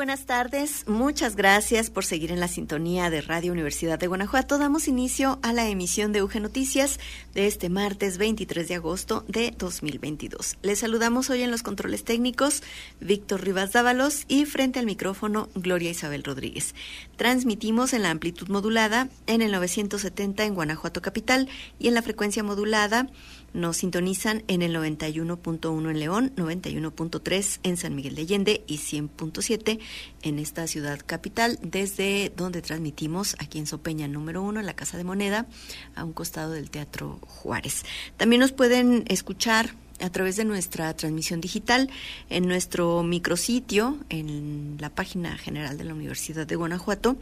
Buenas tardes. Muchas gracias por seguir en la sintonía de Radio Universidad de Guanajuato. Damos inicio a la emisión de UG Noticias de este martes 23 de agosto de 2022. Les saludamos hoy en los controles técnicos Víctor Rivas Dávalos y frente al micrófono Gloria Isabel Rodríguez. Transmitimos en la amplitud modulada en el 970 en Guanajuato Capital y en la frecuencia modulada nos sintonizan en el 91.1 en León, 91.3 en San Miguel de Allende y 100.7 en esta ciudad capital, desde donde transmitimos aquí en Sopeña número 1, en la Casa de Moneda, a un costado del Teatro Juárez. También nos pueden escuchar a través de nuestra transmisión digital en nuestro micrositio, en la página general de la Universidad de Guanajuato,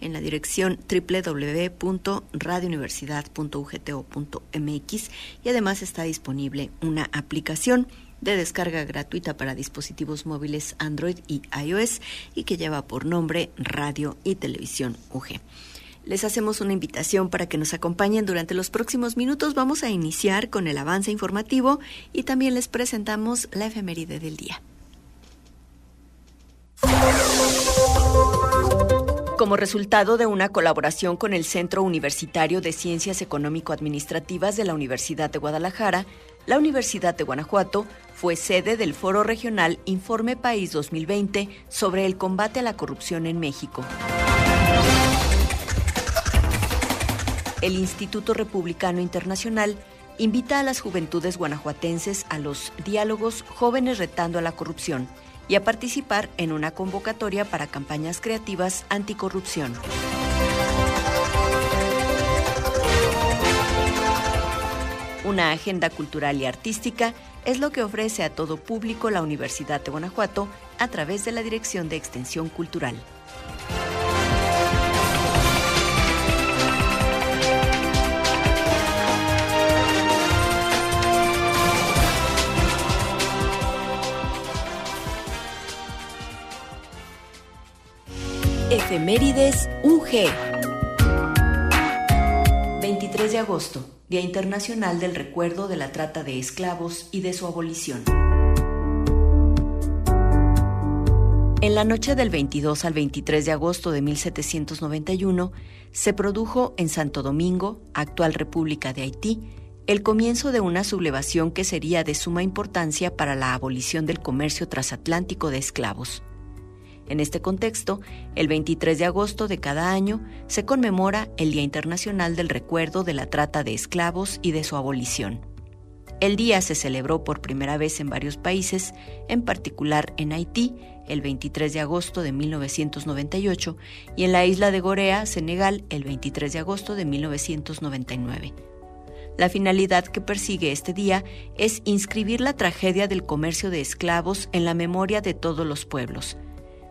en la dirección www.radiouniversidad.ugto.mx y además está disponible una aplicación de descarga gratuita para dispositivos móviles Android y iOS y que lleva por nombre Radio y Televisión UG les hacemos una invitación para que nos acompañen durante los próximos minutos. Vamos a iniciar con el avance informativo y también les presentamos la efeméride del día. Como resultado de una colaboración con el Centro Universitario de Ciencias Económico-Administrativas de la Universidad de Guadalajara, la Universidad de Guanajuato fue sede del Foro Regional Informe País 2020 sobre el combate a la corrupción en México. El Instituto Republicano Internacional invita a las juventudes guanajuatenses a los diálogos Jóvenes retando a la corrupción y a participar en una convocatoria para campañas creativas anticorrupción. Una agenda cultural y artística es lo que ofrece a todo público la Universidad de Guanajuato a través de la Dirección de Extensión Cultural. Efemérides UG. 23 de agosto, Día Internacional del Recuerdo de la Trata de Esclavos y de su abolición. En la noche del 22 al 23 de agosto de 1791, se produjo en Santo Domingo, actual República de Haití, el comienzo de una sublevación que sería de suma importancia para la abolición del comercio transatlántico de esclavos. En este contexto, el 23 de agosto de cada año se conmemora el Día Internacional del Recuerdo de la Trata de Esclavos y de su abolición. El día se celebró por primera vez en varios países, en particular en Haití, el 23 de agosto de 1998, y en la isla de Gorea, Senegal, el 23 de agosto de 1999. La finalidad que persigue este día es inscribir la tragedia del comercio de esclavos en la memoria de todos los pueblos,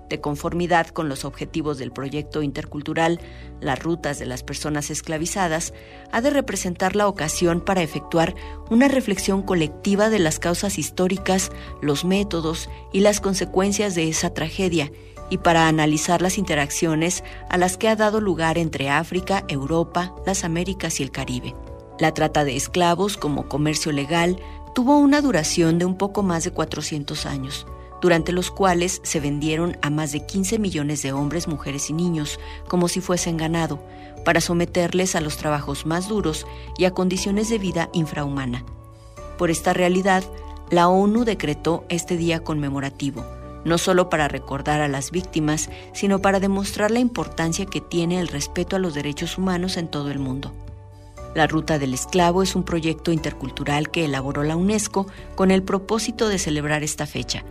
de conformidad con los objetivos del proyecto intercultural, las rutas de las personas esclavizadas, ha de representar la ocasión para efectuar una reflexión colectiva de las causas históricas, los métodos y las consecuencias de esa tragedia, y para analizar las interacciones a las que ha dado lugar entre África, Europa, las Américas y el Caribe. La trata de esclavos como comercio legal tuvo una duración de un poco más de 400 años durante los cuales se vendieron a más de 15 millones de hombres, mujeres y niños como si fuesen ganado, para someterles a los trabajos más duros y a condiciones de vida infrahumana. Por esta realidad, la ONU decretó este día conmemorativo, no solo para recordar a las víctimas, sino para demostrar la importancia que tiene el respeto a los derechos humanos en todo el mundo. La Ruta del Esclavo es un proyecto intercultural que elaboró la UNESCO con el propósito de celebrar esta fecha,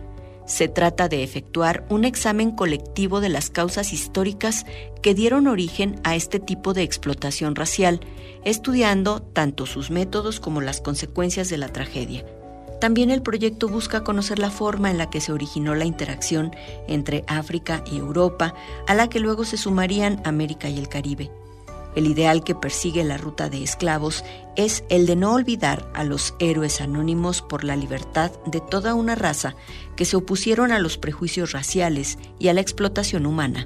se trata de efectuar un examen colectivo de las causas históricas que dieron origen a este tipo de explotación racial, estudiando tanto sus métodos como las consecuencias de la tragedia. También el proyecto busca conocer la forma en la que se originó la interacción entre África y Europa, a la que luego se sumarían América y el Caribe. El ideal que persigue la ruta de esclavos es el de no olvidar a los héroes anónimos por la libertad de toda una raza que se opusieron a los prejuicios raciales y a la explotación humana.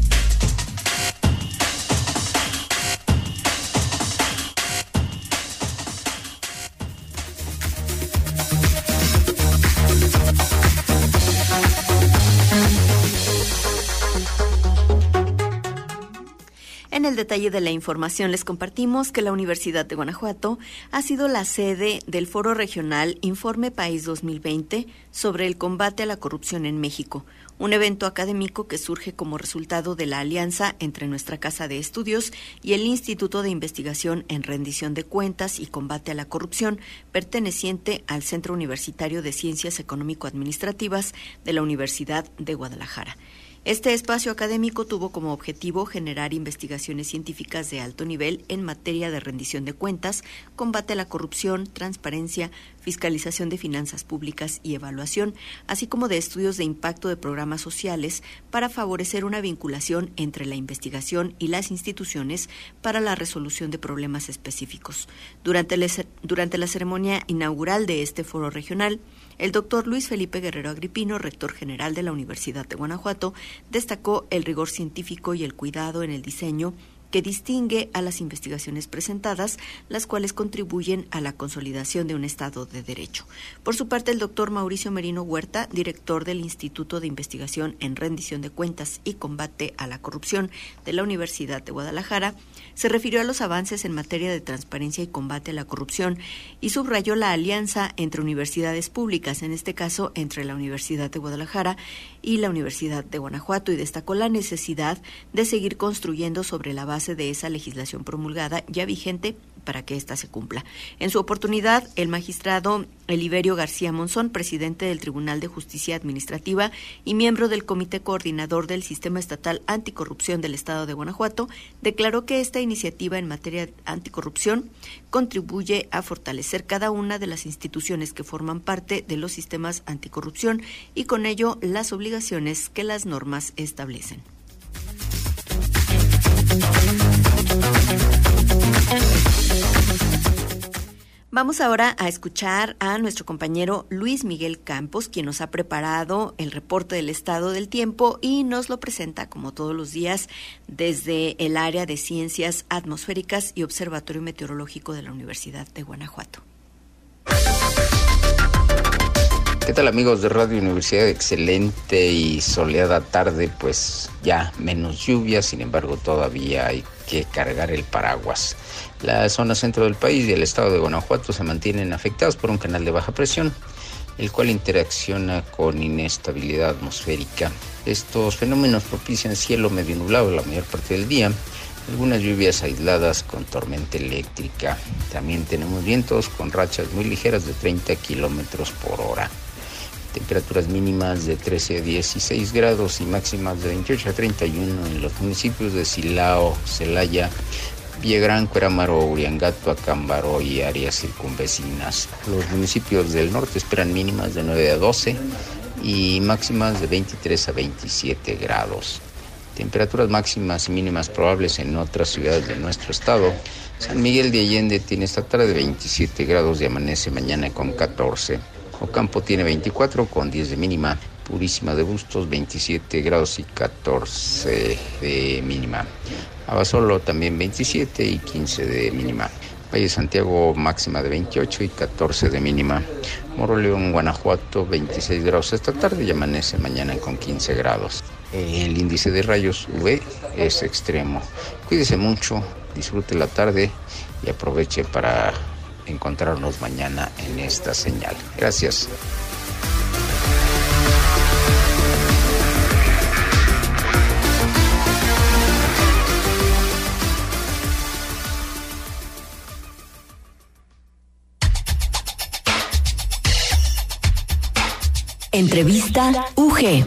El detalle de la información les compartimos que la Universidad de Guanajuato ha sido la sede del Foro Regional Informe País 2020 sobre el combate a la corrupción en México, un evento académico que surge como resultado de la alianza entre nuestra Casa de Estudios y el Instituto de Investigación en Rendición de Cuentas y Combate a la Corrupción, perteneciente al Centro Universitario de Ciencias Económico-Administrativas de la Universidad de Guadalajara. Este espacio académico tuvo como objetivo generar investigaciones científicas de alto nivel en materia de rendición de cuentas, combate a la corrupción, transparencia, fiscalización de finanzas públicas y evaluación, así como de estudios de impacto de programas sociales para favorecer una vinculación entre la investigación y las instituciones para la resolución de problemas específicos. Durante, durante la ceremonia inaugural de este foro regional, el doctor Luis Felipe Guerrero Agripino, rector general de la Universidad de Guanajuato, destacó el rigor científico y el cuidado en el diseño que distingue a las investigaciones presentadas, las cuales contribuyen a la consolidación de un Estado de Derecho. Por su parte, el doctor Mauricio Merino Huerta, director del Instituto de Investigación en Rendición de Cuentas y Combate a la Corrupción de la Universidad de Guadalajara, se refirió a los avances en materia de transparencia y combate a la corrupción y subrayó la alianza entre universidades públicas, en este caso entre la Universidad de Guadalajara y la Universidad de Guanajuato, y destacó la necesidad de seguir construyendo sobre la base de esa legislación promulgada ya vigente para que ésta se cumpla. En su oportunidad, el magistrado Eliberio García Monzón, presidente del Tribunal de Justicia Administrativa y miembro del Comité Coordinador del Sistema Estatal Anticorrupción del Estado de Guanajuato, declaró que esta iniciativa en materia anticorrupción contribuye a fortalecer cada una de las instituciones que forman parte de los sistemas anticorrupción y con ello las obligaciones que las normas establecen. Vamos ahora a escuchar a nuestro compañero Luis Miguel Campos, quien nos ha preparado el reporte del estado del tiempo y nos lo presenta como todos los días desde el área de ciencias atmosféricas y observatorio meteorológico de la Universidad de Guanajuato. ¿Qué tal amigos de Radio Universidad? Excelente y soleada tarde, pues ya menos lluvia, sin embargo todavía hay que cargar el paraguas. La zona centro del país y el estado de Guanajuato se mantienen afectados por un canal de baja presión, el cual interacciona con inestabilidad atmosférica. Estos fenómenos propician cielo medio nublado la mayor parte del día, algunas lluvias aisladas con tormenta eléctrica. También tenemos vientos con rachas muy ligeras de 30 kilómetros por hora temperaturas mínimas de 13 a 16 grados y máximas de 28 a 31 en los municipios de Silao, Celaya, Villagrán, Cuerámaro, Uriangato, Acámbaro y áreas circunvecinas. Los municipios del norte esperan mínimas de 9 a 12 y máximas de 23 a 27 grados. Temperaturas máximas y mínimas probables en otras ciudades de nuestro estado. San Miguel de Allende tiene esta tarde 27 grados y amanece mañana con 14. Ocampo tiene 24 con 10 de mínima. Purísima de Bustos 27 grados y 14 de mínima. Abasolo también 27 y 15 de mínima. Valle Santiago máxima de 28 y 14 de mínima. Moroleón, Guanajuato 26 grados esta tarde y amanece mañana con 15 grados. El índice de rayos UV es extremo. Cuídese mucho, disfrute la tarde y aproveche para encontrarnos mañana en esta señal. Gracias. Entrevista UG.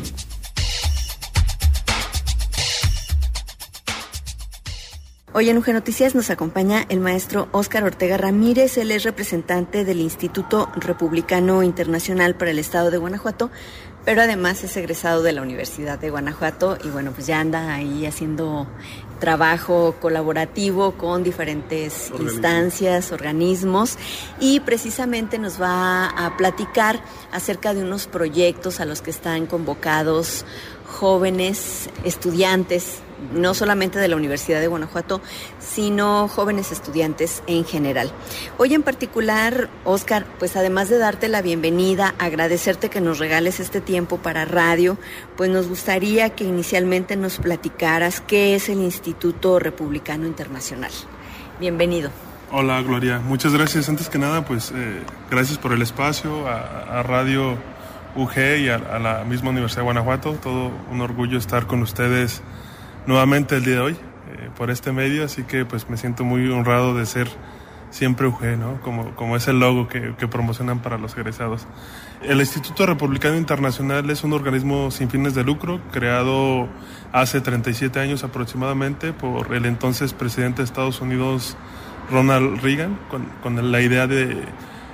Hoy en UG Noticias nos acompaña el maestro Óscar Ortega Ramírez. Él es representante del Instituto Republicano Internacional para el Estado de Guanajuato, pero además es egresado de la Universidad de Guanajuato y bueno, pues ya anda ahí haciendo trabajo colaborativo con diferentes instancias, organismos y precisamente nos va a platicar acerca de unos proyectos a los que están convocados jóvenes estudiantes no solamente de la Universidad de Guanajuato, sino jóvenes estudiantes en general. Hoy en particular, Oscar, pues además de darte la bienvenida, agradecerte que nos regales este tiempo para radio, pues nos gustaría que inicialmente nos platicaras qué es el Instituto Republicano Internacional. Bienvenido. Hola Gloria, muchas gracias. Antes que nada, pues eh, gracias por el espacio a, Radio UG y a, a la misma Universidad de Guanajuato. Todo un orgullo estar con ustedes nuevamente el día de hoy eh, por este medio, así que pues me siento muy honrado de ser siempre UG, ¿no? Como, como es el logo que, que, promocionan para los egresados. El Instituto Republicano Internacional es un organismo sin fines de lucro creado hace 37 años aproximadamente por el entonces presidente de Estados Unidos, Ronald Reagan, con, con la idea de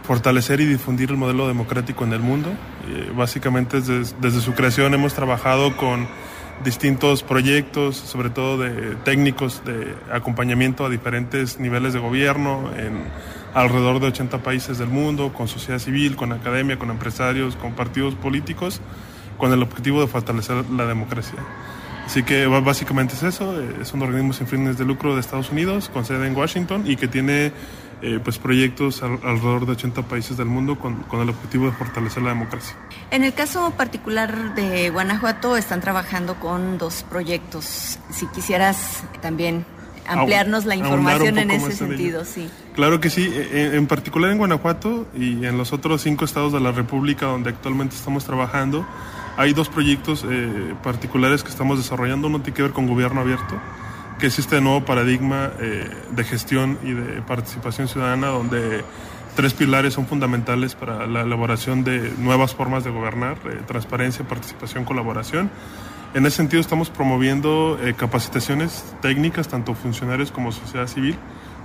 fortalecer y difundir el modelo democrático en el mundo. Eh, básicamente desde, desde su creación hemos trabajado con distintos proyectos, sobre todo de técnicos de acompañamiento a diferentes niveles de gobierno en alrededor de 80 países del mundo, con sociedad civil, con academia, con empresarios, con partidos políticos, con el objetivo de fortalecer la democracia. Así que básicamente es eso, es un organismo sin fines de lucro de Estados Unidos, con sede en Washington y que tiene eh, pues proyectos alrededor de 80 países del mundo con, con, el objetivo de fortalecer la democracia. En el caso particular de Guanajuato están trabajando con dos proyectos. Si quisieras también ampliarnos la información en ese sentido, sí. Claro que sí, e, e, en, particular en Guanajuato y en los otros cinco estados de la República donde actualmente estamos trabajando, hay dos proyectos eh, particulares que estamos desarrollando. Uno tiene que ver con gobierno abierto que es este nuevo paradigma eh, de gestión y de participación ciudadana donde tres pilares son fundamentales para la elaboración de nuevas formas de gobernar, eh, transparencia, participación, colaboración. En ese sentido estamos promoviendo eh, capacitaciones técnicas, tanto funcionarios como sociedad civil,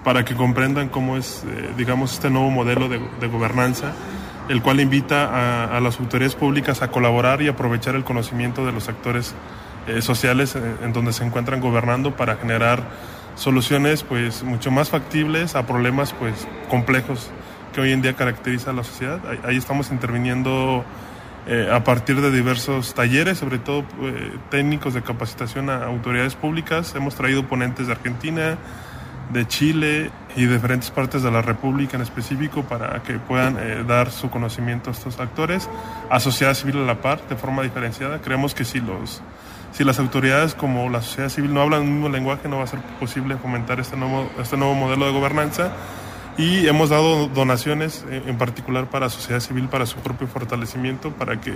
para que comprendan cómo es, digamos, este nuevo modelo de, gobernanza, el cual invita a, a las autoridades públicas a colaborar y aprovechar el conocimiento de los actores eh, sociales eh, en donde se encuentran gobernando para generar soluciones pues mucho más factibles a problemas pues complejos que hoy en día caracteriza a la sociedad. Ahí, estamos interviniendo eh, a partir de diversos talleres, sobre todo técnicos de capacitación a autoridades públicas. Hemos traído ponentes de Argentina, de Chile y diferentes partes de la República en específico para que puedan dar su conocimiento a estos actores, a sociedad civil a la par, de forma diferenciada. Creemos que si los si las autoridades como la sociedad civil no hablan el mismo lenguaje, no va a ser posible fomentar este nuevo, este nuevo modelo de gobernanza. Y hemos dado donaciones, eh, en particular para la sociedad civil, para su propio fortalecimiento, para que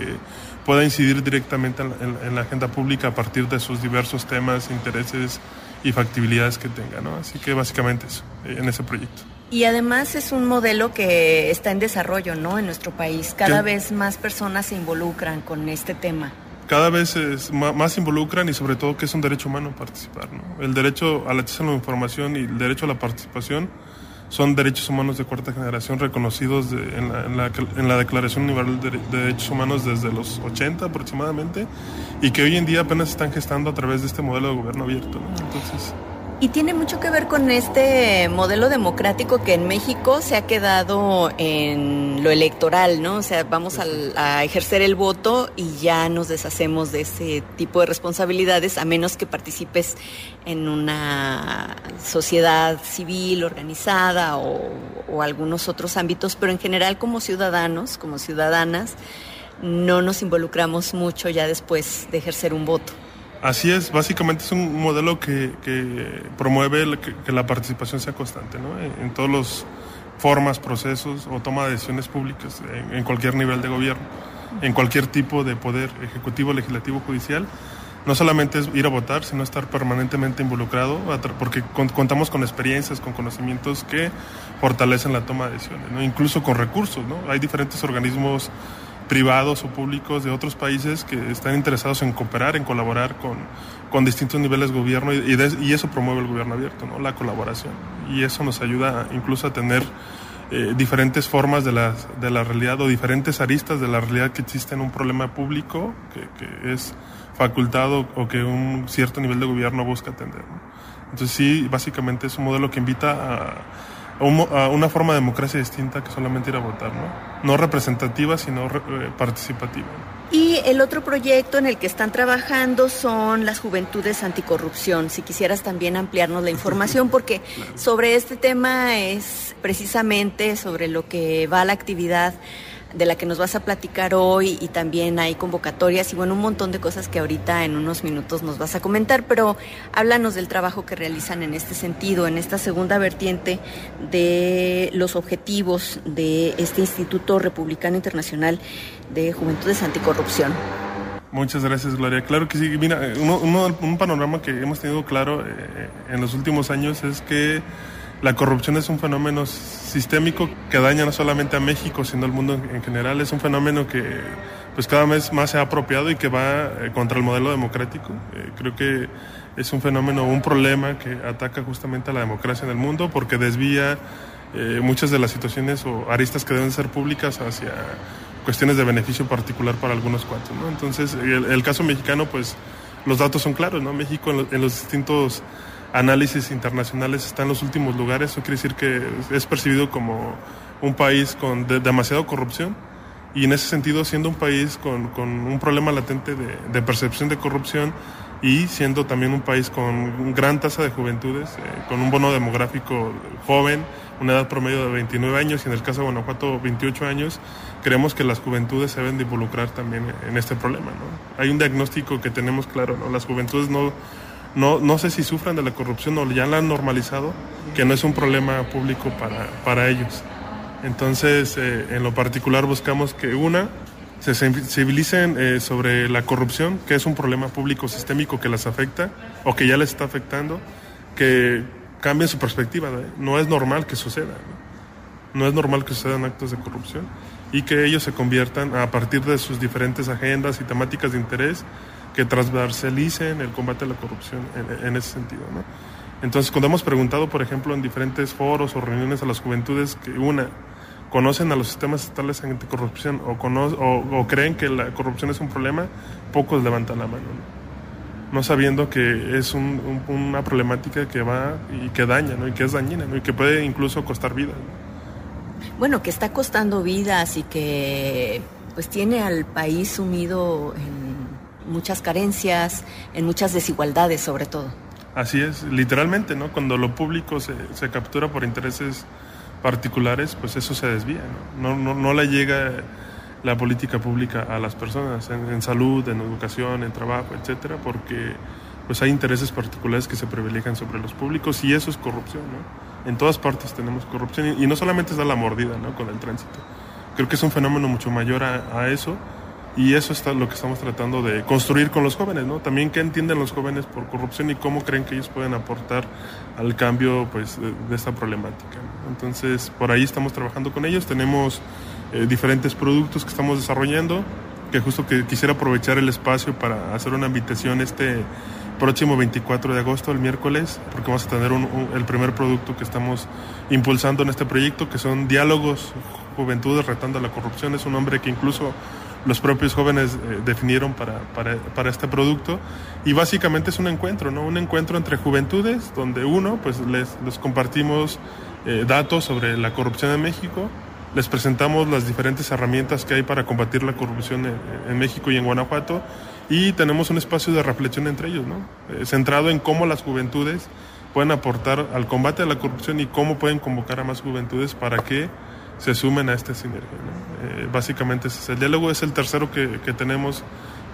pueda incidir directamente en, la agenda pública a partir de sus diversos temas, intereses y factibilidades que tenga. ¿no? Así que básicamente eso, eh, en ese proyecto. Y además es un modelo que está en desarrollo, ¿no? En nuestro país. Cada vez más personas se involucran con este tema cada vez es, más, involucran y sobre todo que es un derecho humano participar. ¿no? El derecho al acceso a la información y el derecho a la participación son derechos humanos de cuarta generación reconocidos en, la, en, la, en, la, Declaración Universal de, Derechos Humanos desde los 80 aproximadamente y que hoy en día apenas están gestando a través de este modelo de gobierno abierto. ¿no? Entonces, y tiene mucho que ver con este modelo democrático que en México se ha quedado en lo electoral, ¿no? O sea, vamos a, ejercer el voto y ya nos deshacemos de ese tipo de responsabilidades, a menos que participes en una sociedad civil organizada o, o algunos otros ámbitos, pero en general como ciudadanos, como ciudadanas, no nos involucramos mucho ya después de ejercer un voto. Así es, básicamente es un modelo que, promueve que, la participación sea constante, ¿no? En, todos los formas, procesos o toma de decisiones públicas en, cualquier nivel de gobierno, en cualquier tipo de poder ejecutivo, legislativo, judicial. No solamente es ir a votar, sino estar permanentemente involucrado, porque contamos con experiencias, con conocimientos que fortalecen la toma de decisiones, ¿no? incluso con recursos. ¿no? Hay diferentes organismos privados o públicos de otros países que están interesados en cooperar, en colaborar con, con distintos niveles de gobierno y, y, eso promueve el gobierno abierto, ¿no? la colaboración. Y eso nos ayuda incluso a tener eh, diferentes formas de la, de la realidad o diferentes aristas de la realidad que existe en un problema público que, que es facultado o que un cierto nivel de gobierno busca atender. Entonces sí, básicamente es un modelo que invita a a una forma de democracia distinta que solamente ir a votar, ¿no? No representativa, sino eh, participativa. Y el otro proyecto en el que están trabajando son las juventudes anticorrupción. Si quisieras también ampliarnos la información, porque sobre este tema es precisamente sobre lo que va la actividad de la que nos vas a platicar hoy y también hay convocatorias y bueno, un montón de cosas que ahorita en unos minutos nos vas a comentar, pero háblanos del trabajo que realizan en este sentido, en esta segunda vertiente de los objetivos de este Instituto Republicano Internacional de Juventudes Anticorrupción. Muchas gracias, Gloria. Claro que sí. Mira, un panorama que hemos tenido claro eh, en los últimos años es que la corrupción es un fenómeno sistémico que daña no solamente a México, sino al mundo en general. Es un fenómeno que pues cada vez más se ha apropiado y que va eh, contra el modelo democrático. Eh, creo que es un fenómeno, un problema que ataca justamente a la democracia en el mundo porque desvía eh, muchas de las situaciones o aristas que deben ser públicas hacia cuestiones de beneficio particular para algunos cuantos. Entonces, el, caso mexicano, pues los datos son claros. ¿no? México en los distintos análisis internacionales está en los últimos lugares. Eso quiere decir que es percibido como un país con demasiada corrupción y en ese sentido siendo un país con, con un problema latente de, de, percepción de corrupción y siendo también un país con gran tasa de juventudes, eh, con un bono demográfico joven, una edad promedio de 29 años y en el caso de Guanajuato 28 años, creemos que las juventudes se deben de involucrar también en este problema. Hay un diagnóstico que tenemos claro, ¿no? las juventudes no no, no sé si sufran de la corrupción o ya la han normalizado, que no es un problema público para, para ellos. Entonces, eh, en lo particular buscamos que una, se sensibilicen eh, sobre la corrupción, que es un problema público sistémico que las afecta o que ya les está afectando, que cambien su perspectiva. No es normal que suceda. no es normal que sucedan actos de corrupción y que ellos se conviertan a partir de sus diferentes agendas y temáticas de interés que transversalicen el combate a la corrupción en, ese sentido. ¿no? Entonces, cuando hemos preguntado, por ejemplo, en diferentes foros o reuniones a las juventudes que una, conocen a los sistemas estatales anticorrupción o, o, o creen que la corrupción es un problema, pocos levantan la mano. ¿no? sabiendo que es un, una problemática que va y que daña, ¿no? y que es dañina, y que puede incluso costar vidas. Bueno, que está costando vidas y que pues tiene al país sumido en muchas carencias, en muchas desigualdades sobre todo. Así es, literalmente, ¿no? Cuando lo público se, se captura por intereses particulares, pues eso se desvía, ¿no? No, no, le llega la política pública a las personas en, salud, en educación, en trabajo, etcétera, porque pues hay intereses particulares que se privilegian sobre los públicos y eso es corrupción, ¿no? En todas partes tenemos corrupción y, no solamente es da la mordida, ¿no? Con el tránsito. Creo que es un fenómeno mucho mayor a eso y eso es lo que estamos tratando de construir con los jóvenes, ¿no? También qué entienden los jóvenes por corrupción y cómo creen que ellos pueden aportar al cambio pues, de, esta problemática. Entonces, por ahí estamos trabajando con ellos. Tenemos eh, diferentes productos que estamos desarrollando, que justo que quisiera aprovechar el espacio para hacer una invitación este próximo 24 de agosto, el miércoles, porque vamos a tener el primer producto que estamos impulsando en este proyecto, que son diálogos Juventudes Retando la Corrupción. Es un nombre que incluso los propios jóvenes eh, definieron para, para, para, este producto. Y básicamente es un encuentro, ¿no? Un encuentro entre juventudes, donde uno, pues les, les compartimos eh, datos sobre la corrupción en México, les presentamos las diferentes herramientas que hay para combatir la corrupción en, México y en Guanajuato, y tenemos un espacio de reflexión entre ellos, ¿no? Eh, centrado en cómo las juventudes pueden aportar al combate a la corrupción y cómo pueden convocar a más juventudes para que se sumen a esta sinergia. Eh, básicamente ese es el diálogo, es el tercero que, que tenemos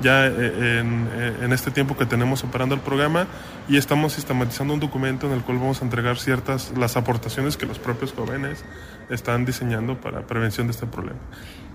ya eh, en, eh, en, este tiempo que tenemos operando el programa y estamos sistematizando un documento en el cual vamos a entregar ciertas las aportaciones que los propios jóvenes están diseñando para prevención de este problema.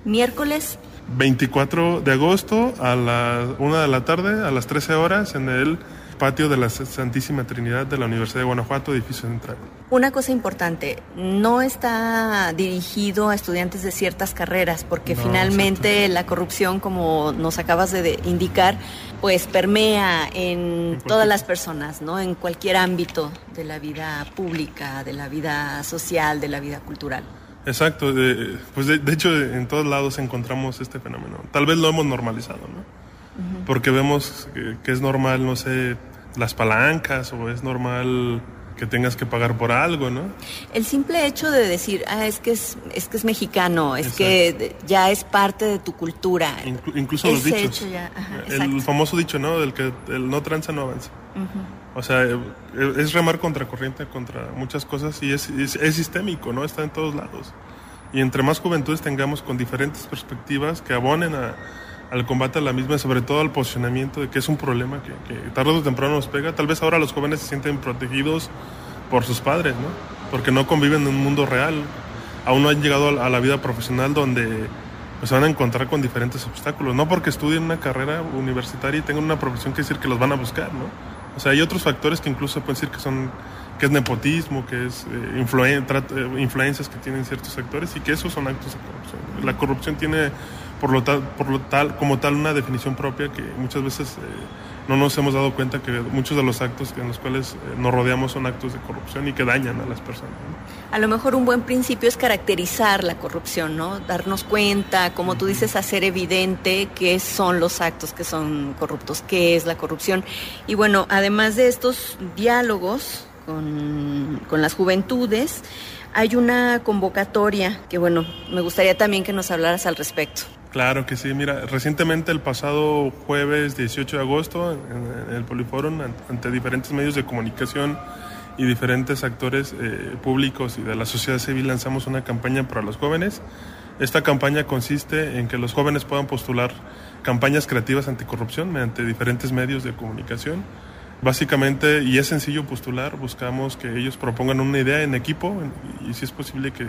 Miércoles 24 de agosto a las 1 de la tarde, a las 13 horas, en el patio de la Santísima Trinidad de la Universidad de Guanajuato, edificio central. Una cosa importante, no está dirigido a estudiantes de ciertas carreras, porque finalmente la corrupción, como nos acabas de indicar, pues permea en, todas las personas, ¿no? En cualquier ámbito de la vida pública, de la vida social, de la vida cultural. Exacto, pues de, hecho en todos lados encontramos este fenómeno. Tal vez lo hemos normalizado, ¿no? Porque vemos que es normal, no sé, las palancas o es normal que tengas que pagar por algo, ¿no? El simple hecho de decir, ah, es que es, es que es mexicano, es que ya es parte de tu cultura. incluso los dichos. el famoso dicho, ¿no? Del que el no tranza no avanza. O sea, e, es remar contra corriente, contra muchas cosas y es, es, sistémico, ¿no? Está en todos lados. Y entre más juventudes tengamos con diferentes perspectivas que abonen a, al combate a la misma, sobre todo al posicionamiento de que es un problema que, tarde o temprano nos pega. Tal vez ahora los jóvenes se sienten protegidos por sus padres, ¿no? Porque no conviven en un mundo real. Aún no han llegado a la vida profesional donde pues, se van a encontrar con diferentes obstáculos. No porque estudien una carrera universitaria y tengan una profesión que decir que los van a buscar, ¿no? O sea, hay otros factores que incluso pueden decir que son que es nepotismo, que es eh, eh, influencias que tienen ciertos sectores y que esos son actos de corrupción. La corrupción tiene por lo tal, por lo tal, como tal una definición propia que muchas veces eh, no nos hemos dado cuenta que muchos de los actos en los cuales eh, nos rodeamos son actos de corrupción y que dañan a las personas. A lo mejor un buen principio es caracterizar la corrupción, ¿no? Darnos cuenta, como tú dices, hacer evidente qué son los actos que son corruptos, qué es la corrupción. Y bueno, además de estos diálogos con, con las juventudes, hay una convocatoria que, bueno, me gustaría también que nos hablaras al respecto. Claro que sí, mira, recientemente el pasado jueves 18 de agosto en, el Poliforum, ante diferentes medios de comunicación y diferentes actores eh, públicos y de la sociedad civil lanzamos una campaña para los jóvenes. Esta campaña consiste en que los jóvenes puedan postular campañas creativas anticorrupción mediante diferentes medios de comunicación. Básicamente, y es sencillo postular, buscamos que ellos propongan una idea en equipo y si es posible que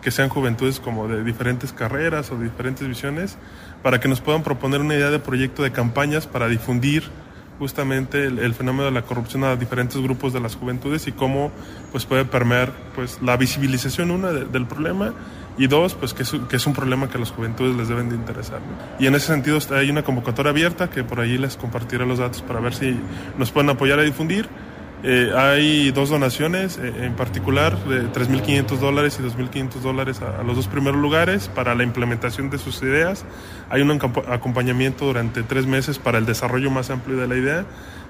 que sean juventudes como de diferentes carreras o diferentes visiones, para que nos puedan proponer una idea de proyecto de campañas para difundir justamente el, fenómeno de la corrupción a diferentes grupos de las juventudes y cómo pues puede permear pues la visibilización una del problema y dos pues que es, que es, un problema que a las juventudes les deben de interesar y en ese sentido hay una convocatoria abierta que por ahí les compartiré los datos para ver si nos pueden apoyar a difundir. Eh, hay dos donaciones, eh, en particular de 3.500 dólares y 2.500 dólares a, los dos primeros lugares para la implementación de sus ideas. Hay un acompañamiento durante tres meses para el desarrollo más amplio de la idea,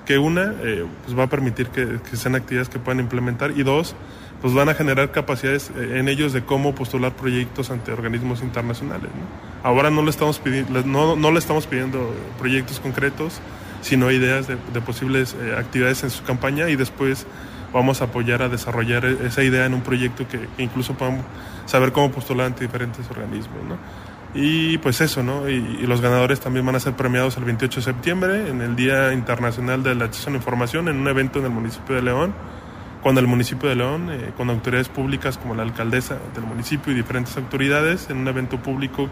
que una eh, pues va a permitir que, sean actividades que puedan implementar. Y dos, pues van a generar capacidades en ellos de cómo postular proyectos ante organismos internacionales. Ahora no le estamos pidiendo, no, no le estamos pidiendo proyectos concretos, sino ideas de, posibles eh, actividades en su campaña y después vamos a apoyar a desarrollar e, esa idea en un proyecto que, incluso podamos saber cómo postular ante diferentes organismos. ¿no? Y pues eso, ¿no? Y, los ganadores también van a ser premiados el 28 de septiembre en el Día Internacional del Acceso a la Información en un evento en el municipio de León, cuando el municipio de León, eh, con autoridades públicas como la alcaldesa del municipio y diferentes autoridades, en un evento público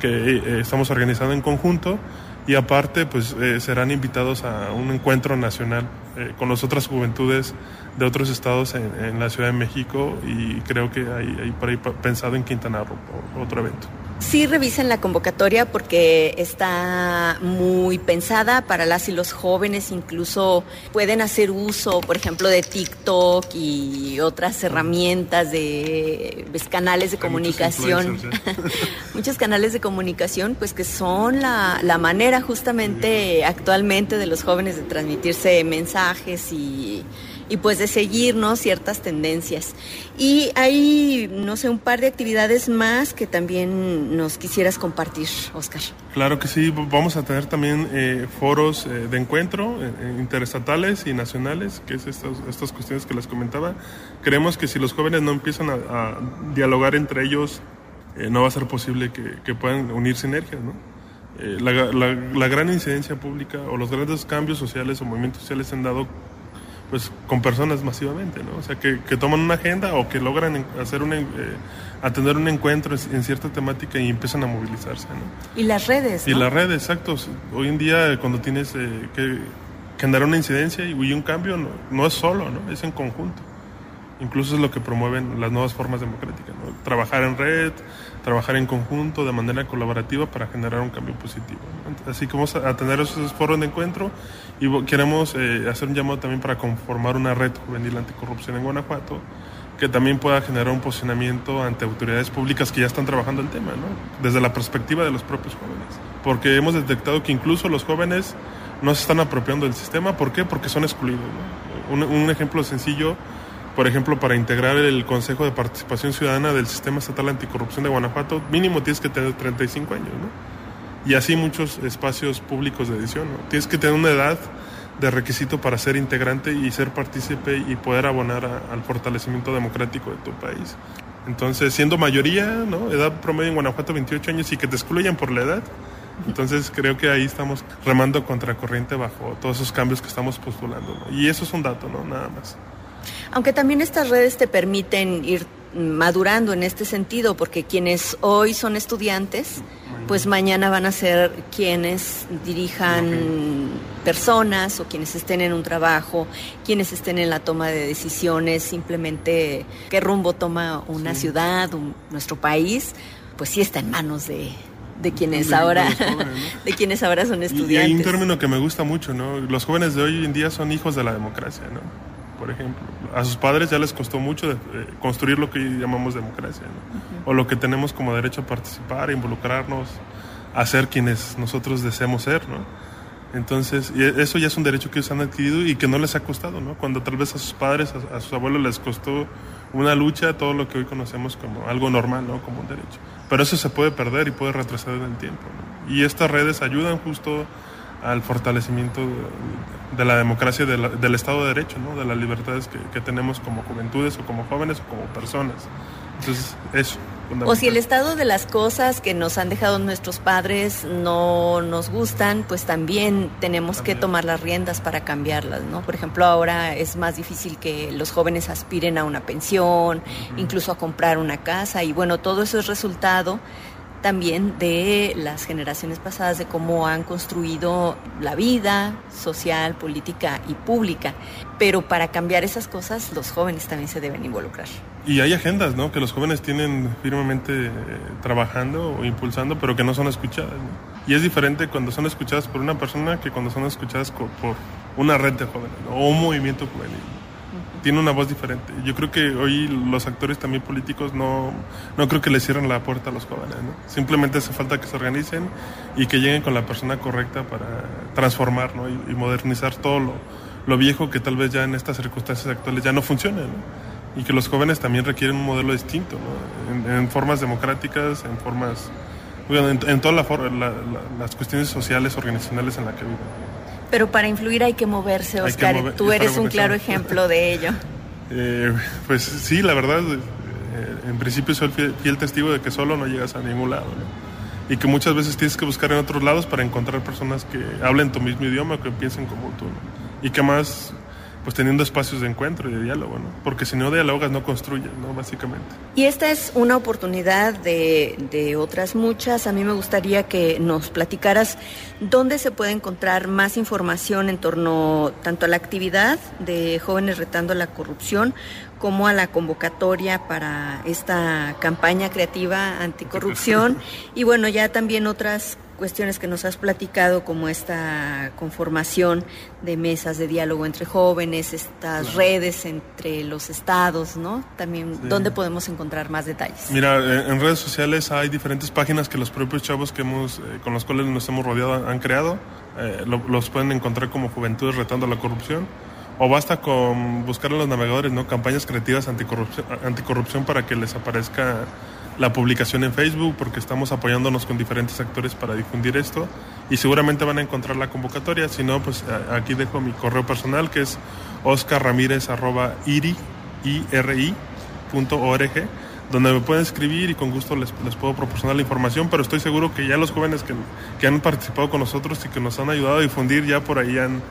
que eh, estamos organizando en conjunto, y aparte pues eh, serán invitados a un encuentro nacional eh, con las otras juventudes de otros estados en, la Ciudad de México y creo que hay, hay por ahí pensado en Quintana Roo otro evento. Sí revisen la convocatoria porque está muy pensada para las y los jóvenes, incluso pueden hacer uso, por ejemplo, de TikTok y otras herramientas de pues, canales de comunicación. ¿eh? Muchos, canales de comunicación, pues que son la, la manera justamente actualmente de los jóvenes de transmitirse mensajes y y pues de seguirnos ciertas tendencias. Y hay, no sé, un par de actividades más que también nos quisieras compartir, Oscar. Claro que sí, vamos a tener también eh, foros eh, de encuentro eh, interestatales y nacionales, que es estas, estas cuestiones que les comentaba. Creemos que si los jóvenes no empiezan a, dialogar entre ellos, no va a ser posible que, que puedan unir sinergias, ¿no? La, la, la, gran incidencia pública o los grandes cambios sociales o movimientos sociales se han dado pues con personas masivamente, ¿no? O sea, que, toman una agenda o que logran hacer un, eh, atender un encuentro en cierta temática y empiezan a movilizarse, ¿no? Y las redes, Y las redes, exacto. Hoy en día cuando tienes eh, que, generar una incidencia y, un cambio no, no, es solo, ¿no? es en conjunto. Incluso es lo que promueven las nuevas formas democráticas, ¿no? trabajar en red, trabajar en conjunto de manera colaborativa para generar un cambio positivo. Así que vamos a tener esos foros de encuentro y queremos eh, hacer un llamado también para conformar una red juvenil anticorrupción en Guanajuato que también pueda generar un posicionamiento ante autoridades públicas que ya están trabajando el tema, ¿no? desde la perspectiva de los propios jóvenes. Porque hemos detectado que incluso los jóvenes no se están apropiando del sistema. ¿Por qué? Porque son excluidos. Un, un, ejemplo sencillo, por ejemplo, para integrar el Consejo de Participación Ciudadana del Sistema Estatal Anticorrupción de Guanajuato, mínimo tienes que tener 35 años. ¿no? Y así muchos espacios públicos de edición. ¿no? Tienes que tener una edad de requisito para ser integrante y ser partícipe y poder abonar al fortalecimiento democrático de tu país. Entonces, siendo mayoría, ¿no? edad promedio en Guanajuato 28 años y que te excluyan por la edad, entonces creo que ahí estamos remando contracorriente bajo todos esos cambios que estamos postulando. Y eso es un dato, ¿no? Nada más. Aunque también estas redes te permiten ir madurando en este sentido, porque quienes hoy son estudiantes, pues mañana van a ser quienes dirijan personas o quienes estén en un trabajo, quienes estén en la toma de decisiones, simplemente qué rumbo toma una ciudad, nuestro país, pues sí está en manos de, quienes ahora de quienes ahora son estudiantes. Y hay un término que me gusta mucho, ¿no? Los jóvenes de hoy en día son hijos de la democracia, ¿no? Por ejemplo. A sus padres ya les costó mucho eh, construir lo que llamamos democracia, o lo que tenemos como derecho a participar, a involucrarnos, a ser quienes nosotros deseamos ser, ¿no? Entonces, eso ya es un derecho que ellos han adquirido y que no les ha costado, ¿no? Cuando tal vez a sus padres, a, sus abuelos les costó una lucha, todo lo que hoy conocemos como algo normal, ¿no? Como un derecho. Pero eso se puede perder y puede retroceder en el tiempo, Y estas redes ayudan justo al fortalecimiento de la democracia, del Estado de Derecho, ¿no? de las libertades que, tenemos como juventudes o como jóvenes o como personas. Entonces, eso. O si el estado de las cosas que nos han dejado nuestros padres no nos gustan, pues también tenemos que tomar las riendas para cambiarlas, ¿no? Por ejemplo, ahora es más difícil que los jóvenes aspiren a una pensión, incluso a comprar una casa, y bueno, todo eso es resultado también de las generaciones pasadas, de cómo han construido la vida social, política y pública. Pero para cambiar esas cosas, los jóvenes también se deben involucrar. Y hay agendas, ¿no? Que los jóvenes tienen firmemente eh, trabajando o impulsando, pero que no son escuchadas. Y es diferente cuando son escuchadas por una persona que cuando son escuchadas por una red de jóvenes o un movimiento juvenil tiene una voz diferente. Yo creo que hoy los actores también políticos no, no creo que le cierren la puerta a los jóvenes. Simplemente hace falta que se organicen y que lleguen con la persona correcta para transformar ¿no? y, modernizar todo lo, viejo que tal vez ya en estas circunstancias actuales ya no funciona. ¿no? Y que los jóvenes también requieren un modelo distinto, ¿no? en, formas democráticas, en formas... en, todas las cuestiones sociales, organizacionales en las que viven. Pero para influir hay que moverse, Oscar. Tú eres un claro ejemplo de ello. Eh, pues sí, la verdad, eh, en principio soy fiel, fiel, testigo de que solo no llegas a ningún lado. Y que muchas veces tienes que buscar en otros lados para encontrar personas que hablen tu mismo idioma, que piensen como tú. Y que más pues teniendo espacios de encuentro y de diálogo, ¿no? Porque si no dialogas no construyes, ¿no? Básicamente. Y esta es una oportunidad de, de otras muchas. A mí me gustaría que nos platicaras dónde se puede encontrar más información en torno tanto a la actividad de Jóvenes Retando la Corrupción como a la convocatoria para esta campaña creativa anticorrupción y bueno, ya también otras cuestiones que nos has platicado, como esta conformación de mesas de diálogo entre jóvenes, estas redes entre los estados, ¿no? También, ¿dónde podemos encontrar más detalles? Mira, eh, en redes sociales hay diferentes páginas que los propios chavos que hemos, eh, con los cuales nos hemos rodeado han creado. Eh, los pueden encontrar como Juventudes Retando la Corrupción. O basta con buscar en los navegadores, ¿no? Campañas creativas anticorrupción, anticorrupción para que les aparezca la publicación en Facebook porque estamos apoyándonos con diferentes actores para difundir esto y seguramente van a encontrar la convocatoria. Si no, pues aquí dejo mi correo personal que es oscarramírez.iri.org donde me pueden escribir y con gusto les, les, puedo proporcionar la información, pero estoy seguro que ya los jóvenes que, que, han participado con nosotros y que nos han ayudado a difundir ya por ahí han,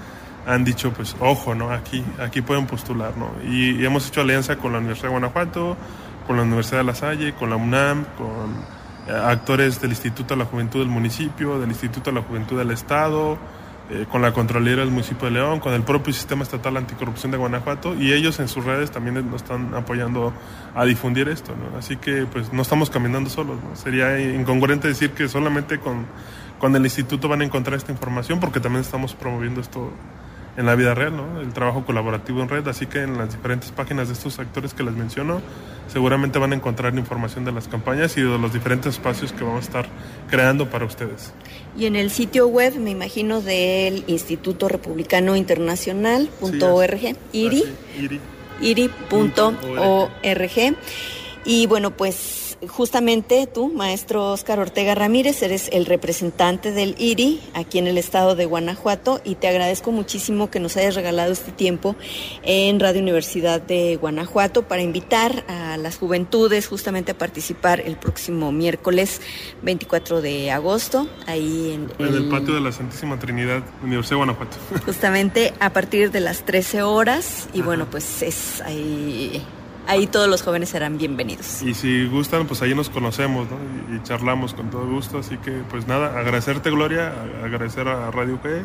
han dicho, pues, ojo, ¿no? Aquí, aquí pueden postular, ¿no? Y, y hemos hecho alianza con la Universidad de Guanajuato, con la Universidad de La Salle, con la UNAM, con eh, actores del Instituto de la Juventud del municipio, del Instituto de la Juventud del Estado, eh, con la Contraloría del municipio de León, con el propio Sistema Estatal Anticorrupción de Guanajuato y ellos en sus redes también nos están apoyando a difundir esto. Así que pues no estamos caminando solos. Sería incongruente decir que solamente con, con el instituto van a encontrar esta información porque también estamos promoviendo esto en la vida real, ¿no? el trabajo colaborativo en red, así que en las diferentes páginas de estos actores que les menciono, seguramente van a encontrar información de las campañas y de los diferentes espacios que vamos a estar creando para ustedes. Y en el sitio web, me imagino, del Instituto Republicano Internacional.org, IRI, IRI.org. Y bueno, pues justamente tú, maestro Oscar Ortega Ramírez, eres el representante del IRI aquí en el estado de Guanajuato y te agradezco muchísimo que nos hayas regalado este tiempo en Radio Universidad de Guanajuato para invitar a las juventudes justamente a participar el próximo miércoles 24 de agosto ahí en, en el, patio de la Santísima Trinidad, Universidad de Guanajuato. Justamente a partir de las 13 horas y bueno, pues es ahí ahí todos los jóvenes serán bienvenidos. Y si gustan, pues ahí nos conocemos ¿no? y, charlamos con todo gusto. Así que, pues nada, agradecerte, Gloria, agradecer a Radio G,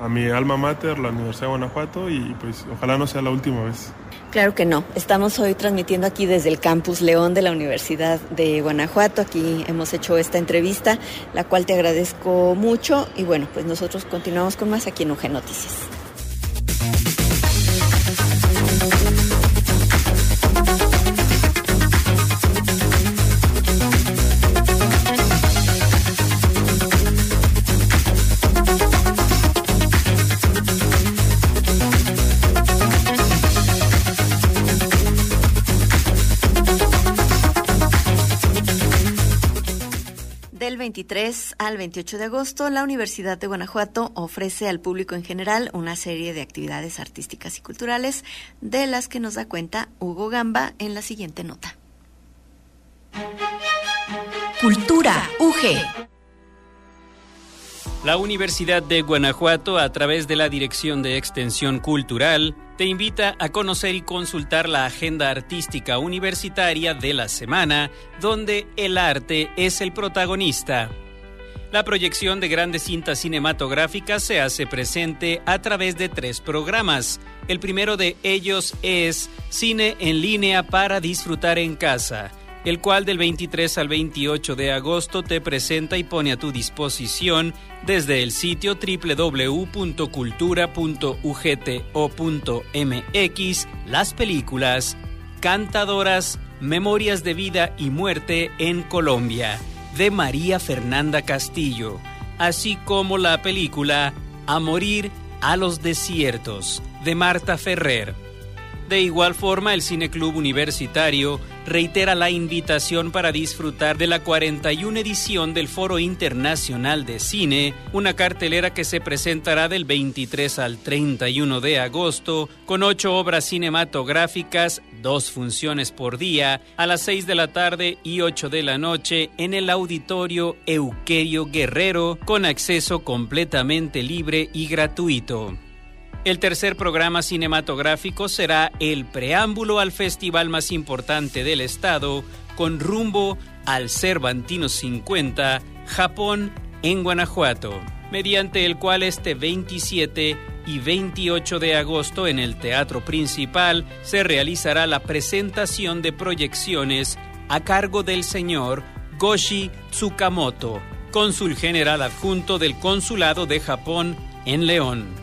a mi alma mater, la Universidad de Guanajuato, y pues ojalá no sea la última vez. Claro que no. Estamos hoy transmitiendo aquí desde el campus León de la Universidad de Guanajuato. Aquí hemos hecho esta entrevista, la cual te agradezco mucho. Y bueno, pues nosotros continuamos con más aquí en UG Noticias. 23 al 28 de agosto, la Universidad de Guanajuato ofrece al público en general una serie de actividades artísticas y culturales de las que nos da cuenta Hugo Gamba en la siguiente nota. Cultura UG. La Universidad de Guanajuato, a través de la Dirección de Extensión Cultural, te invita a conocer y consultar la agenda artística universitaria de la semana, donde el arte es el protagonista. La proyección de grandes cintas cinematográficas se hace presente a través de tres programas. El primero de ellos es Cine en línea para disfrutar en casa el cual del 23 al 28 de agosto te presenta y pone a tu disposición desde el sitio www.cultura.ugto.mx las películas Cantadoras, Memorias de Vida y Muerte en Colombia, de María Fernanda Castillo, así como la película A Morir a los Desiertos, de Marta Ferrer. De igual forma, el Cine Club Universitario reitera la invitación para disfrutar de la 41 edición del Foro Internacional de Cine, una cartelera que se presentará del 23 al 31 de agosto, con ocho obras cinematográficas, dos funciones por día, a las 6 de la tarde y 8 de la noche en el auditorio Euquerio Guerrero, con acceso completamente libre y gratuito. El tercer programa cinematográfico será el preámbulo al festival más importante del estado, con rumbo al Cervantino 50, Japón, en Guanajuato, mediante el cual este 27 y 28 de agosto en el Teatro Principal se realizará la presentación de proyecciones a cargo del señor Goshi Tsukamoto, cónsul general adjunto del Consulado de Japón en León.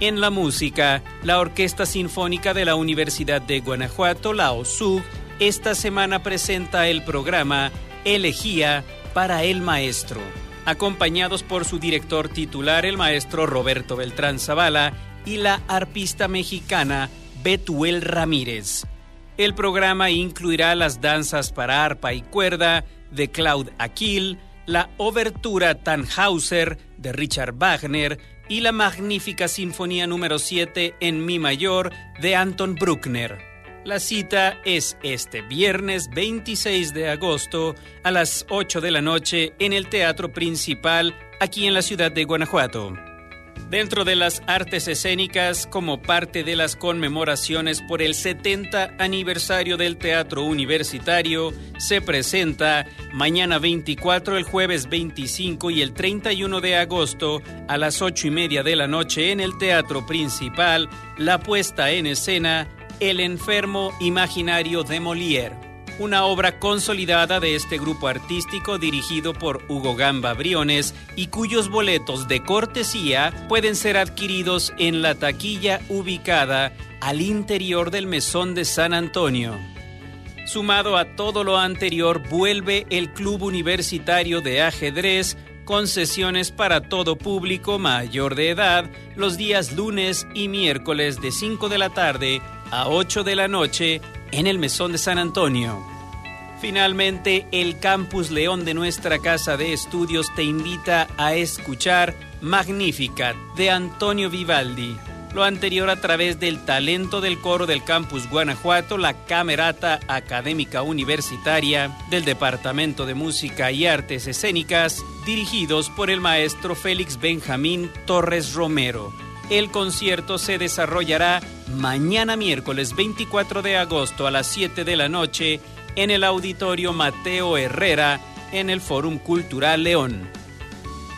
En la música, la Orquesta Sinfónica de la Universidad de Guanajuato, la OSUG, esta semana presenta el programa Elegía para el Maestro, acompañados por su director titular, el maestro Roberto Beltrán Zavala, y la arpista mexicana Betuel Ramírez. El programa incluirá las danzas para arpa y cuerda de Claude Aquil, la obertura Tannhauser de Richard Wagner, y la magnífica Sinfonía número 7 en Mi mayor de Anton Bruckner. La cita es este viernes 26 de agosto a las 8 de la noche en el Teatro Principal aquí en la ciudad de Guanajuato. Dentro de las artes escénicas, como parte de las conmemoraciones por el 70 aniversario del Teatro Universitario, se presenta mañana 24, el jueves 25 y el 31 de agosto a las 8 y media de la noche en el Teatro Principal la puesta en escena El enfermo imaginario de Molière una obra consolidada de este grupo artístico dirigido por Hugo Gamba Briones y cuyos boletos de cortesía pueden ser adquiridos en la taquilla ubicada al interior del Mesón de San Antonio. Sumado a todo lo anterior, vuelve el Club Universitario de Ajedrez con sesiones para todo público mayor de edad los días lunes y miércoles de 5 de la tarde a 8 de la noche en el Mesón de San Antonio. Finalmente, el Campus León de nuestra casa de estudios te invita a escuchar Magnificat de Antonio Vivaldi. Lo anterior a través del talento del coro del Campus Guanajuato, la Camerata Académica Universitaria del Departamento de Música y Artes Escénicas, dirigidos por el maestro Félix Benjamín Torres Romero. El concierto se desarrollará mañana miércoles 24 de agosto a las 7 de la noche en el Auditorio Mateo Herrera en el Fórum Cultural León.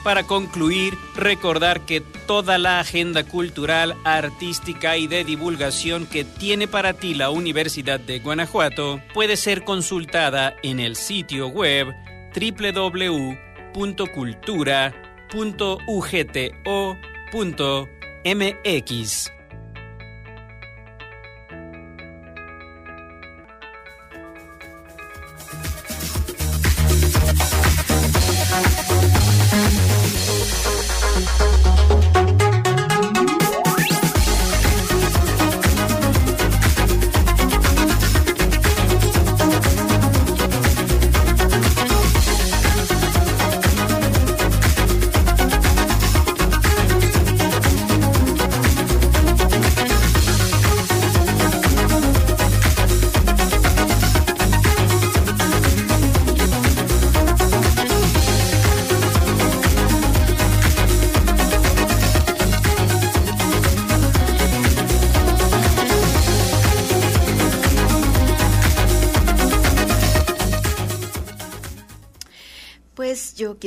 Para concluir, recordar que toda la agenda cultural, artística y de divulgación que tiene para ti la Universidad de Guanajuato puede ser consultada en el sitio web www.cultura.ugto.mx.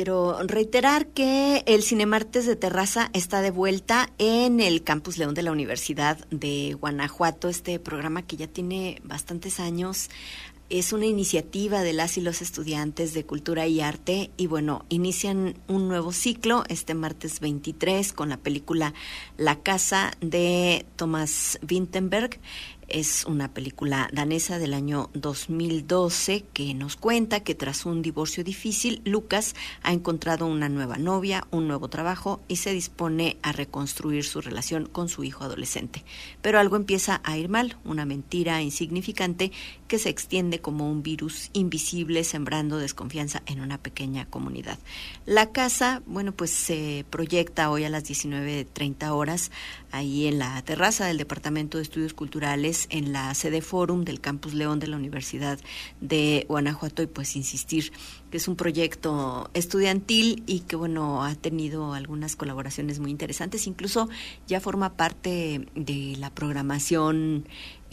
quiero reiterar que el Cinemartes de Terraza está de vuelta en el Campus León de la Universidad de Guanajuato, este programa que ya tiene bastantes años. Es una iniciativa de las y los estudiantes de cultura y arte y bueno, inician un nuevo ciclo este martes 23 con la película La Casa de Thomas Vintenberg es una película danesa del año 2012 que nos cuenta que tras un divorcio difícil, Lucas ha encontrado una nueva novia, un nuevo trabajo y se dispone a reconstruir su relación con su hijo adolescente. Pero algo empieza a ir mal, una mentira insignificante que se extiende como un virus invisible sembrando desconfianza en una pequeña comunidad. La casa, bueno, pues se proyecta hoy a las 19.30 horas ahí en la terraza del Departamento de Estudios Culturales, en la sede Forum del Campus León de la Universidad de Guanajuato y pues insistir que es un proyecto estudiantil y que bueno ha tenido algunas colaboraciones muy interesantes, incluso ya forma parte de la programación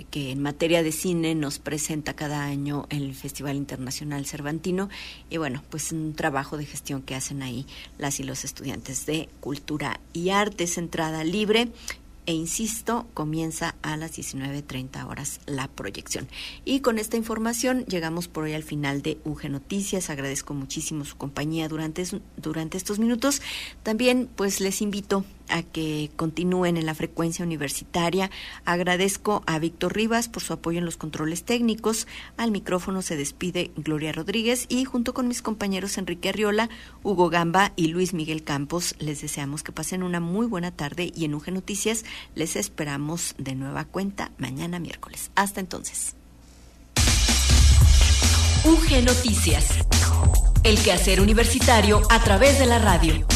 que en materia de cine nos presenta cada año el Festival Internacional Cervantino y bueno, pues un trabajo de gestión que hacen ahí las y los estudiantes de Cultura y Artes, entrada libre e insisto, comienza a las 19.30 horas la proyección. Y con esta información llegamos por hoy al final de UG Noticias. Agradezco muchísimo su compañía durante, durante estos minutos. También pues les invito a que continúen en la frecuencia universitaria. Agradezco a Víctor Rivas por su apoyo en los controles técnicos. Al micrófono se despide Gloria Rodríguez y junto con mis compañeros Enrique Arriola, Hugo Gamba y Luis Miguel Campos les deseamos que pasen una muy buena tarde y en UG Noticias les esperamos de nueva cuenta mañana miércoles. Hasta entonces. UG Noticias. El quehacer universitario a través de la radio.